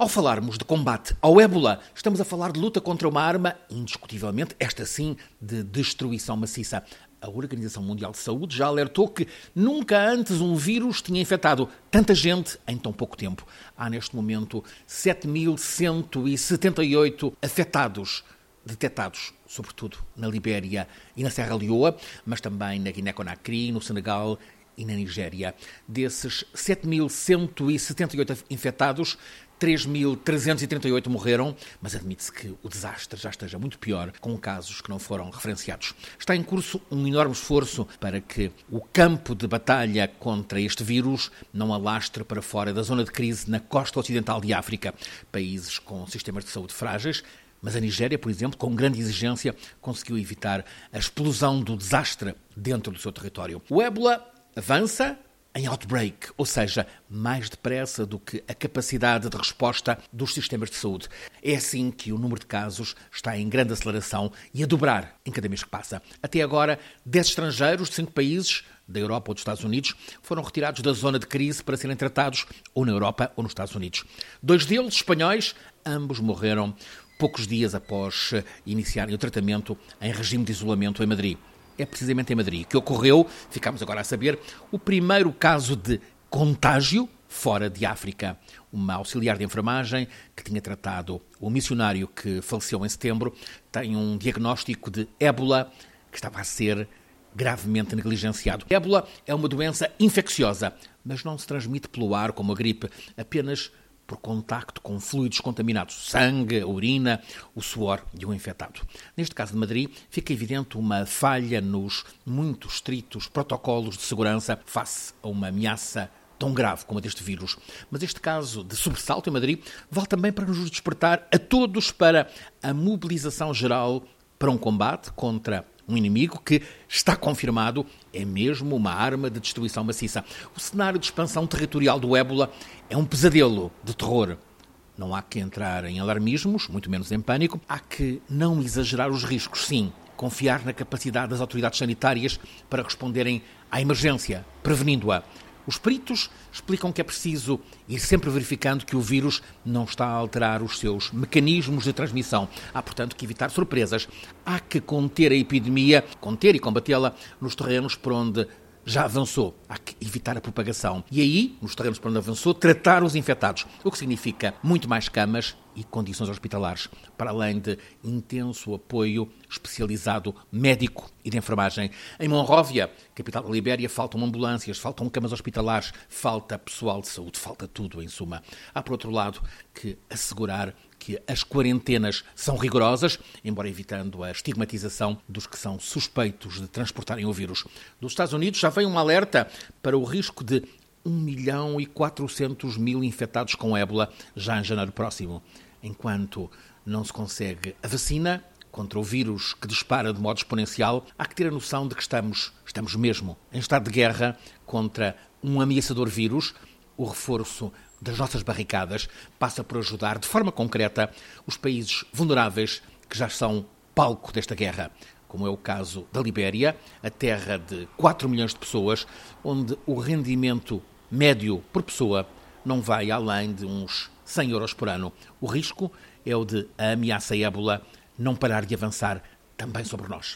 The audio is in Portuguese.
Ao falarmos de combate ao ébola, estamos a falar de luta contra uma arma, indiscutivelmente, esta sim, de destruição maciça. A Organização Mundial de Saúde já alertou que nunca antes um vírus tinha infectado tanta gente em tão pouco tempo. Há neste momento 7.178 afetados detectados, sobretudo na Libéria e na Serra Leoa, mas também na Guiné-Conakry, no Senegal e na Nigéria. Desses 7.178 infectados, 3.338 morreram, mas admite-se que o desastre já esteja muito pior, com casos que não foram referenciados. Está em curso um enorme esforço para que o campo de batalha contra este vírus não alastre para fora da zona de crise na costa ocidental de África. Países com sistemas de saúde frágeis mas a Nigéria, por exemplo, com grande exigência, conseguiu evitar a explosão do desastre dentro do seu território. O ébola avança em outbreak, ou seja, mais depressa do que a capacidade de resposta dos sistemas de saúde. É assim que o número de casos está em grande aceleração e a dobrar em cada mês que passa. Até agora, 10 estrangeiros de 5 países, da Europa ou dos Estados Unidos, foram retirados da zona de crise para serem tratados ou na Europa ou nos Estados Unidos. Dois deles, espanhóis, ambos morreram poucos dias após iniciarem o tratamento em regime de isolamento em Madrid é precisamente em Madrid, que ocorreu, ficamos agora a saber, o primeiro caso de contágio fora de África. Uma auxiliar de enfermagem que tinha tratado o missionário que faleceu em setembro tem um diagnóstico de ébola que estava a ser gravemente negligenciado. Ébola é uma doença infecciosa, mas não se transmite pelo ar como a gripe, apenas por contacto com fluidos contaminados, sangue, urina, o suor de um infectado. Neste caso de Madrid, fica evidente uma falha nos muito estritos protocolos de segurança face a uma ameaça tão grave como a deste vírus. Mas este caso de sobressalto em Madrid vale também para nos despertar a todos para a mobilização geral para um combate contra um inimigo que, está confirmado, é mesmo uma arma de destruição maciça. O cenário de expansão territorial do ébola é um pesadelo de terror. Não há que entrar em alarmismos, muito menos em pânico. Há que não exagerar os riscos, sim. Confiar na capacidade das autoridades sanitárias para responderem à emergência, prevenindo-a. Os peritos explicam que é preciso ir sempre verificando que o vírus não está a alterar os seus mecanismos de transmissão. Há, portanto, que evitar surpresas. Há que conter a epidemia, conter e combatê-la nos terrenos por onde já avançou. Há que evitar a propagação. E aí, nos terrenos por onde avançou, tratar os infectados. O que significa muito mais camas e condições hospitalares, para além de intenso apoio especializado médico e de enfermagem. Em Monróvia, capital da Libéria, faltam ambulâncias, faltam camas hospitalares, falta pessoal de saúde, falta tudo, em suma. Há, por outro lado, que assegurar que as quarentenas são rigorosas, embora evitando a estigmatização dos que são suspeitos de transportarem o vírus. Dos Estados Unidos já vem um alerta para o risco de 1 milhão e 400 mil infectados com ébola já em janeiro próximo. Enquanto não se consegue a vacina contra o vírus que dispara de modo exponencial, há que ter a noção de que estamos, estamos mesmo em estado de guerra contra um ameaçador vírus. O reforço das nossas barricadas passa por ajudar de forma concreta os países vulneráveis que já são palco desta guerra como é o caso da Libéria, a terra de 4 milhões de pessoas, onde o rendimento médio por pessoa não vai além de uns 100 euros por ano. O risco é o de a ameaça ébola não parar de avançar também sobre nós.